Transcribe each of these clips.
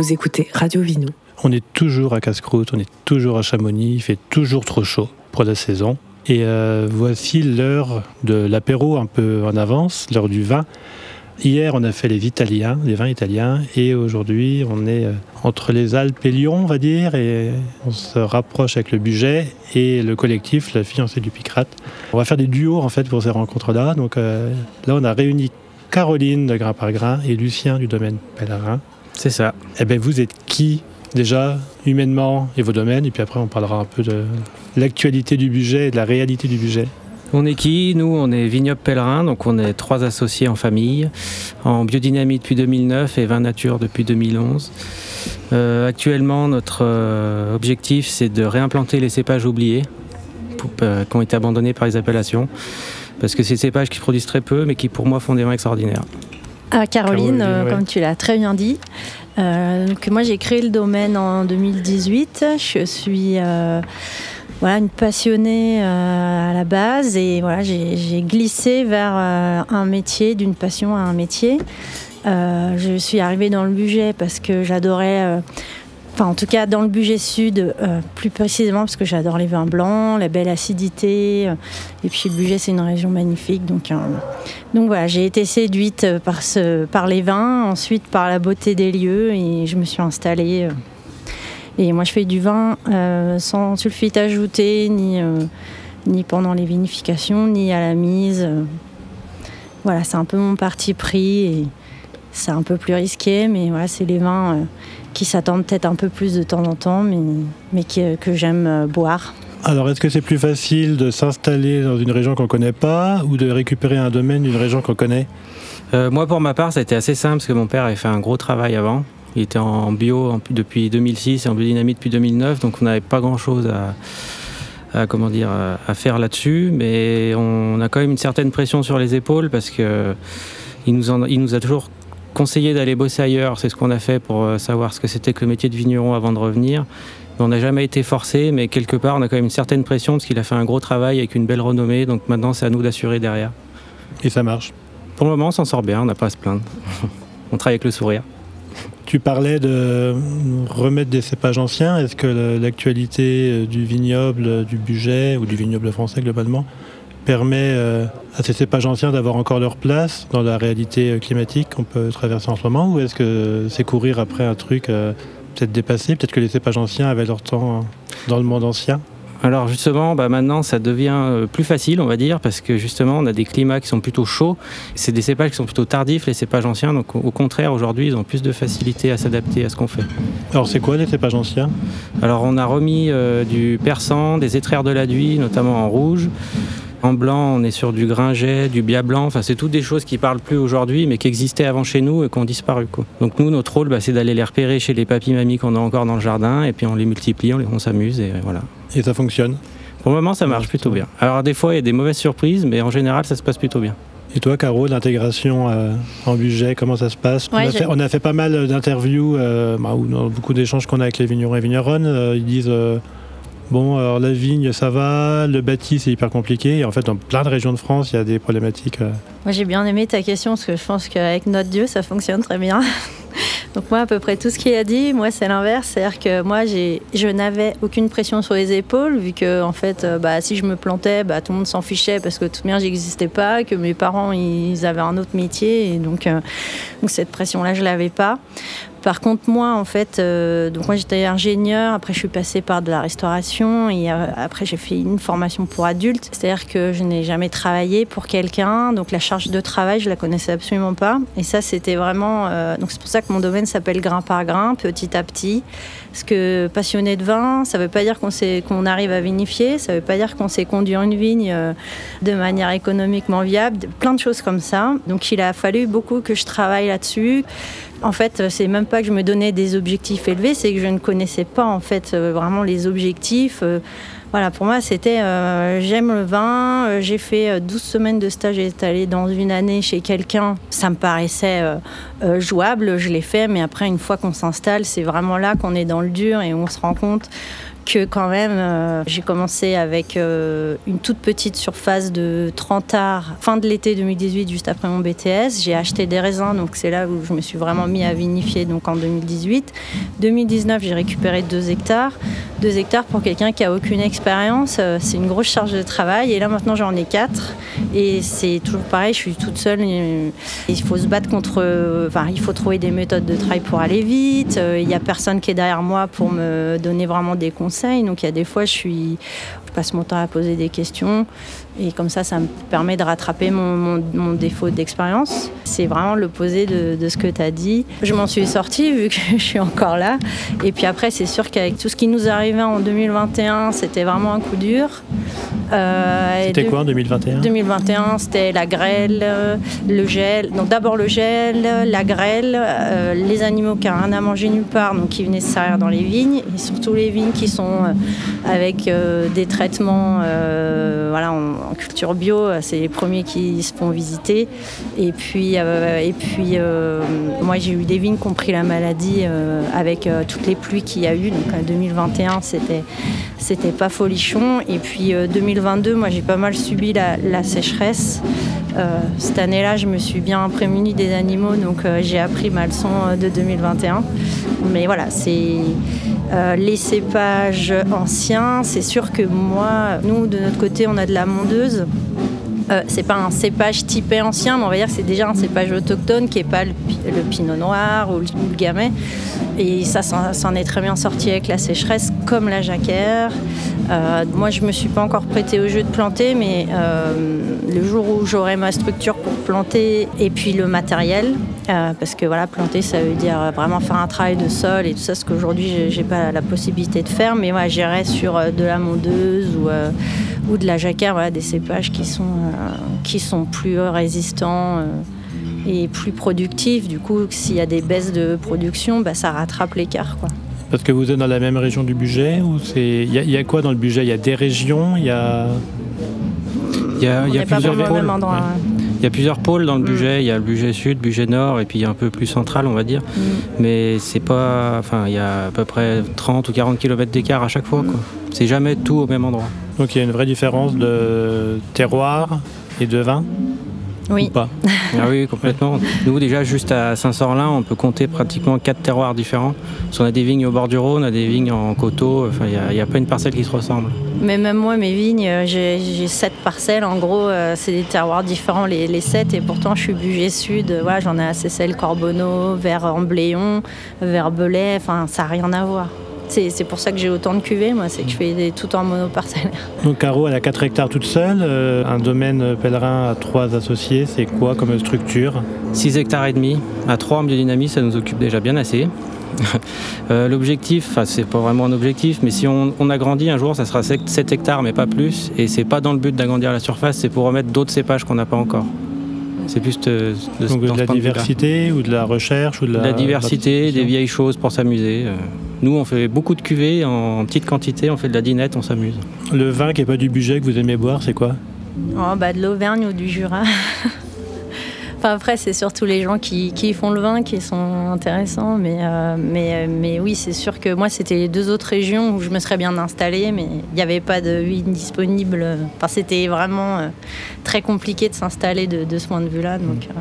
Vous écoutez Radio Vino. On est toujours à Casse-Croûte, on est toujours à Chamonix, il fait toujours trop chaud pour la saison. Et euh, voici l'heure de l'apéro un peu en avance, l'heure du vin. Hier, on a fait les Italiens, les vins italiens, et aujourd'hui, on est euh, entre les Alpes et Lyon, on va dire, et on se rapproche avec le budget et le collectif, la fiancée du Picrate. On va faire des duos en fait pour ces rencontres-là. Donc euh, là, on a réuni Caroline de Grain par Grain et Lucien du domaine Pellerin. C'est ça. Eh bien, vous êtes qui déjà humainement et vos domaines, et puis après, on parlera un peu de l'actualité du budget et de la réalité du budget. On est qui Nous, on est Vignoble Pèlerin, donc on est trois associés en famille, en biodynamie depuis 2009 et vin nature depuis 2011. Euh, actuellement, notre euh, objectif, c'est de réimplanter les cépages oubliés euh, qui ont été abandonnés par les appellations, parce que c'est des cépages qui produisent très peu, mais qui pour moi font des vins extraordinaires. Ah, Caroline, Caroline, euh, ouais. comme tu l'as très bien dit. Euh, donc moi j'ai créé le domaine en 2018. Je suis euh, voilà, une passionnée euh, à la base et voilà, j'ai j'ai glissé vers un métier, d'une passion à un métier. Euh, je suis arrivée dans le budget parce que j'adorais, euh, enfin en tout cas dans le budget sud, euh, plus précisément parce que j'adore les vins blancs, la belle acidité. euh, et puis le budget c'est une région magnifique, donc euh, voilà, j'ai été séduite par, les vins, ensuite par la beauté des lieux et je me suis installée. Et moi je fais du vin sans sulfite ajouté, ni, ni pendant les vinifications, ni à la mise. Voilà, c'est un peu mon parti pris et c'est un peu plus risqué, mais voilà, c'est les vins qui s'attendent peut-être un peu plus de temps en temps, mais, mais qui- que j'aime euh, boire. Alors, est-ce que c'est plus facile de s'installer dans une région qu'on ne connaît pas ou de récupérer un domaine d'une région qu'on connaît? Euh, moi, pour ma part, ça a été assez simple, parce que mon père avait fait un gros travail avant. Il était en bio en- depuis 2006 et en biodynamie depuis 2009, donc on n'avait pas grand-chose à, à, comment dire, à, à faire là-dessus, mais on a quand même une certaine pression sur les épaules, parce que il nous, en- il nous a toujours conseillé d'aller bosser ailleurs. C'est ce qu'on a fait pour euh, savoir ce que c'était que le métier de vigneron avant de revenir. On n'a jamais été forcé, mais quelque part, on a quand même une certaine pression parce qu'il a fait un gros travail avec une belle renommée. Donc maintenant, c'est à nous d'assurer derrière. Et ça marche. Pour le moment, on s'en sort bien, on n'a pas à se plaindre. on travaille avec le sourire. Tu parlais de remettre des cépages anciens. Est-ce que l'actualité euh, du vignoble, euh, du budget ou du vignoble français globalement permet euh, à ces cépages anciens d'avoir encore leur place dans la réalité euh, climatique qu'on peut traverser en ce moment Ou est-ce que c'est courir après un truc euh, peut-être dépassé Peut-être que les cépages anciens avaient leur temps euh, dans le monde ancien? Alors justement, bah maintenant, ça devient plus facile, on va dire, parce que justement, on a des climats qui sont plutôt chauds. C'est des cépages qui sont plutôt tardifs, les cépages anciens. Donc au contraire, aujourd'hui, ils ont plus de facilité à s'adapter à ce qu'on fait. Alors c'est quoi les cépages anciens? Alors on a remis euh, du persan, des étraires de la Duy, notamment en rouge. En blanc, on est sur du gringet, du bia blanc. Enfin, c'est toutes des choses qui parlent plus aujourd'hui, mais qui existaient avant chez nous et qui ont disparu. quoi. Donc nous, notre rôle, bah, c'est d'aller les repérer chez les papis mamies qu'on a encore dans le jardin, et puis on les multiplie, on, les- on s'amuse, et voilà. Et ça fonctionne? Pour le moment, ça marche plutôt bien. Alors des fois, il y a des mauvaises surprises, mais en général, ça se passe plutôt bien. Et toi, Caro, l'intégration euh, en budget, comment ça se passe? On, a fait, on a fait pas mal d'interviews, euh, bah, ou dans beaucoup d'échanges qu'on a avec les vignerons et vigneronnes. euh, ils disent euh, Bon, alors la vigne, ça va, le bâti, c'est hyper compliqué. Et en fait, dans plein de régions de France, il y a des problématiques. euh. Moi j'ai bien aimé ta question parce que je pense qu'avec notre Dieu ça fonctionne très bien. Donc moi à peu près tout ce qu'il a dit, moi c'est l'inverse, c'est-à-dire que moi je n'avais aucune pression sur les épaules vu que en fait euh, bah, si je me plantais, bah, tout le monde s'en fichait parce que tout bien j'existais pas, que mes parents ils avaient un autre métier et donc, euh, donc cette pression-là je l'avais pas. Par contre, moi, en fait, euh, donc moi j'étais ingénieur. Après, je suis passée par de la restauration et euh, après j'ai fait une formation pour adultes. C'est-à-dire que je n'ai jamais travaillé pour quelqu'un, donc la charge de travail, je la connaissais absolument pas. Et ça, c'était vraiment. euh, donc c'est pour ça que mon domaine s'appelle grain par grain, petit à petit. Parce que passionné de vin, ça veut pas dire qu'on qu'on arrive à vinifier, ça veut pas dire qu'on sait conduire une vigne euh, de manière économiquement viable, plein de choses comme ça. Donc il a fallu beaucoup que je travaille là-dessus. En fait, c'est même pas que je me donnais des objectifs élevés, c'est que je ne connaissais pas en fait euh, vraiment les objectifs. Euh, Voilà, pour moi, c'était euh, j'aime le vin, euh, j'ai fait euh, 12 semaines de stage étalé dans une année chez quelqu'un. Ça me paraissait euh, euh, jouable, je l'ai fait, mais après, une fois qu'on s'installe, c'est vraiment là qu'on est dans le dur et on se rend compte quand même, euh, j'ai commencé avec euh, une toute petite surface de 30 arts fin de l'été 2018, juste après mon BTS. J'ai acheté des raisins, donc c'est là où je me suis vraiment mis à vinifier, donc en 2018. 2019, j'ai récupéré 2 hectares. 2 hectares pour quelqu'un qui a aucune expérience, euh, c'est une grosse charge de travail. Et là maintenant, j'en ai 4. Et c'est toujours pareil, je suis toute seule. Il faut se battre contre. Enfin, il faut trouver des méthodes de travail pour aller vite. Il n'y a personne qui est derrière moi pour me donner vraiment des conseils. Donc il y a des fois, je passe mon temps à poser des questions. Et comme ça, ça me permet de rattraper mon, mon, défaut d'expérience. C'est vraiment l'opposé de, de, ce que tu as dit. Je m'en suis sortie vu que je suis encore là. Et puis après, c'est sûr qu'avec tout ce qui nous arrivait en 2021, c'était vraiment un coup dur. Euh, c'était quoi en 2021 2021, c'était la grêle, le gel. Donc d'abord le gel, la grêle, euh, les animaux qui n'ont rien à manger nulle part, donc qui venaient se servir dans les vignes, et surtout les vignes qui sont euh, avec euh, des traitements voilà, en, culture bio, c'est les premiers qui se font visiter. Et puis, et puis moi j'ai eu des vignes qui ont pris la maladie avec toutes les pluies qu'il y a eu. Donc en 2021, c'était, c'était pas folichon. Et puis 2022, moi j'ai pas mal subi la, sécheresse. cette année-là, je me suis bien prémunie des animaux, donc j'ai appris ma leçon de 2021. Mais voilà, c'est euh, les cépages anciens. C'est sûr que moi, nous, de notre côté, on a de la mondeuse. Euh, c'est pas un cépage typé ancien, mais on va dire que c'est déjà un cépage autochtone qui n'est pas le, pinot noir ou le, gamay. Et ça s'en est très bien sorti avec la sécheresse, comme la jacquère. Euh, moi, je me suis pas encore prêté au jeu de planter, mais euh, le jour où j'aurai ma structure pour planter et puis le matériel, parce que voilà, planter, ça veut dire vraiment faire un travail de sol et tout ça, ce qu'aujourd'hui, j'ai pas la possibilité de faire. Mais moi, j'irai sur de la mondeuse ou ou de la voilà, des cépages qui sont, euh, qui sont plus résistants euh, et plus productifs. Du coup, s'il y a des baisses de production, bah, ça rattrape l'écart. Quoi. Parce que vous êtes dans la même région du budget ou c'est il y, a quoi dans le budget Il y a des régions, il y a il y a, y a plusieurs pôles. Il y a plusieurs pôles dans le mm. budget. Il y a le budget sud, le budget nord, et puis un peu plus central, on va dire. Mm. Mais c'est pas. Enfin, il y a à peu près 30 ou 40 km d'écart à chaque fois. C'est jamais tout au même endroit. Donc il y a une vraie différence de terroir et de vin? Oui. Ou pas ah oui, complètement. Nous, déjà, juste à Saint-Sorlin, on peut compter pratiquement quatre terroirs différents. Parce on a des vignes au bord du Rhône, on a des vignes en coteaux. Enfin, il n'y a, pas une parcelle qui se ressemble. Mais même moi, mes vignes, euh, j'ai sept parcelles. En gros, euh, c'est des terroirs différents, les, les sept. Et pourtant, je suis budget sud. Voilà, J'en ai à Cécile, Corbonneau, vers Ambléon, vers Belay. Enfin, ça n'a rien à voir. C'est pour ça que j'ai autant de cuvées, moi, c'est que je fais des, tout en monoparcellaire. Donc Caro, elle a 4 hectares toute seule, euh, un domaine pèlerin à 3 associés, c'est quoi comme structure? 6 hectares et demi, à 3 en biodynamie, ça nous occupe déjà bien assez. euh, L'objectif, c'est pas vraiment un objectif, mais si on, on, agrandit un jour, ça sera 7 hectares, mais pas plus. Et c'est pas dans le but d'agrandir la surface, c'est pour remettre d'autres cépages qu'on n'a pas encore. C'est plus de, de, Donc de la diversité ou de la recherche ou de la, la diversité, des vieilles choses pour s'amuser. Euh. Nous, on fait beaucoup de cuvées en petite quantité, on fait de la dinette, on s'amuse. Le vin qui n'est pas du budget que vous aimez boire, c'est quoi? Oh, bah, De l'Auvergne ou du Jura. Enfin, après, c'est surtout les gens qui, font le vin qui sont intéressants. Mais, euh, mais, mais oui, c'est sûr que moi, c'était les deux autres régions où je me serais bien installée, mais il n'y avait pas de vigne disponible. Enfin, c'était vraiment euh, très compliqué de s'installer de, ce point de vue-là. Donc, euh.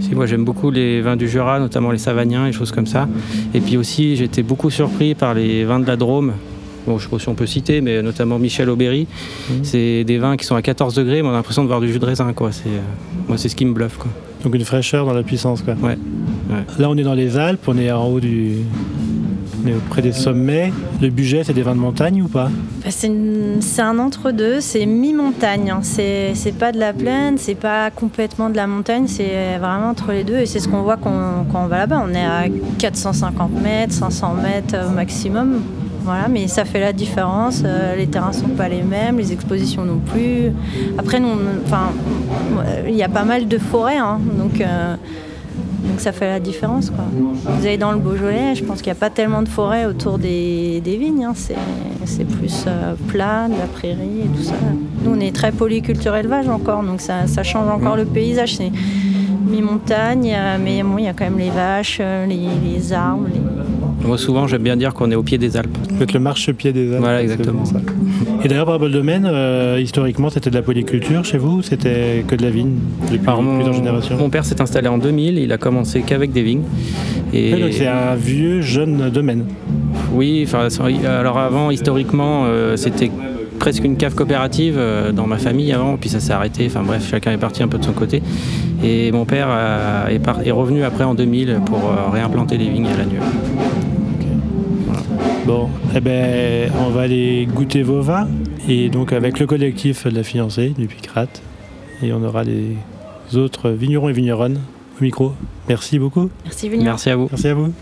si, moi, j'aime beaucoup les vins du Jura, notamment les Savagniens et choses comme ça. Et puis aussi, j'étais beaucoup surpris par les vins de la Drôme bon, je ne sais pas si on peut citer, mais notamment Michel Aubéry. Mmh. C'est des vins qui sont à 14 degrés, mais on a l'impression de voir du jus de raisin. Quoi. C'est, moi, c'est ce qui me bluffe. Quoi. Donc une fraîcheur dans la puissance. Quoi. Ouais. Là, on est dans les Alpes, on est en haut du. On est près des sommets. Le budget, c'est des vins de montagne ou pas? Bah, c'est, un entre-deux, c'est mi-montagne. Hein. C'est, pas de la plaine, c'est pas complètement de la montagne, c'est vraiment entre les deux. Et c'est ce qu'on voit quand, quand on va là-bas. On est à 450 mètres, 500 mètres au maximum. Voilà, mais ça fait la différence. Euh, les terrains sont pas les mêmes, les expositions non plus. Après, enfin, il y a pas mal de forêts, hein, donc. Euh, donc ça fait la différence. Quoi. Vous allez dans le Beaujolais, je pense qu'il n'y a pas tellement de forêts autour des, vignes. Hein. C'est plus euh, plat, de la prairie et tout ça. Nous, on est très polyculture élevage encore, donc ça, change encore le paysage. mi-montagne, euh, mais bon, il y a quand même les vaches, les, arbres. Moi, souvent, j'aime bien dire qu'on est au pied des Alpes. Vous êtes le marchepied des Alpes. Voilà, exactement. ça. Et d'ailleurs, Brabant Domaine, euh, historiquement, c'était de la polyculture chez vous ou C'était que de la vigne depuis Alors, mon, plusieurs générations? mon père s'est installé en 2000, il a commencé qu'avec des vignes. Et Ouais, donc c'est un vieux, jeune domaine. oui, alors avant, historiquement, euh, c'était presque une cave coopérative euh, dans ma famille avant, puis ça s'est arrêté. Enfin bref, chacun est parti un peu de son côté. Et mon père a- est, par- est revenu après en 2000 pour euh, réimplanter les vignes à Lagneux. Bon, eh ben, on va aller goûter vos vins. Et donc, avec le collectif de la fiancée du Picrate. Et on aura les autres vignerons et vigneronnes au micro. Merci beaucoup. Merci Vignon. Merci à vous. Merci à vous.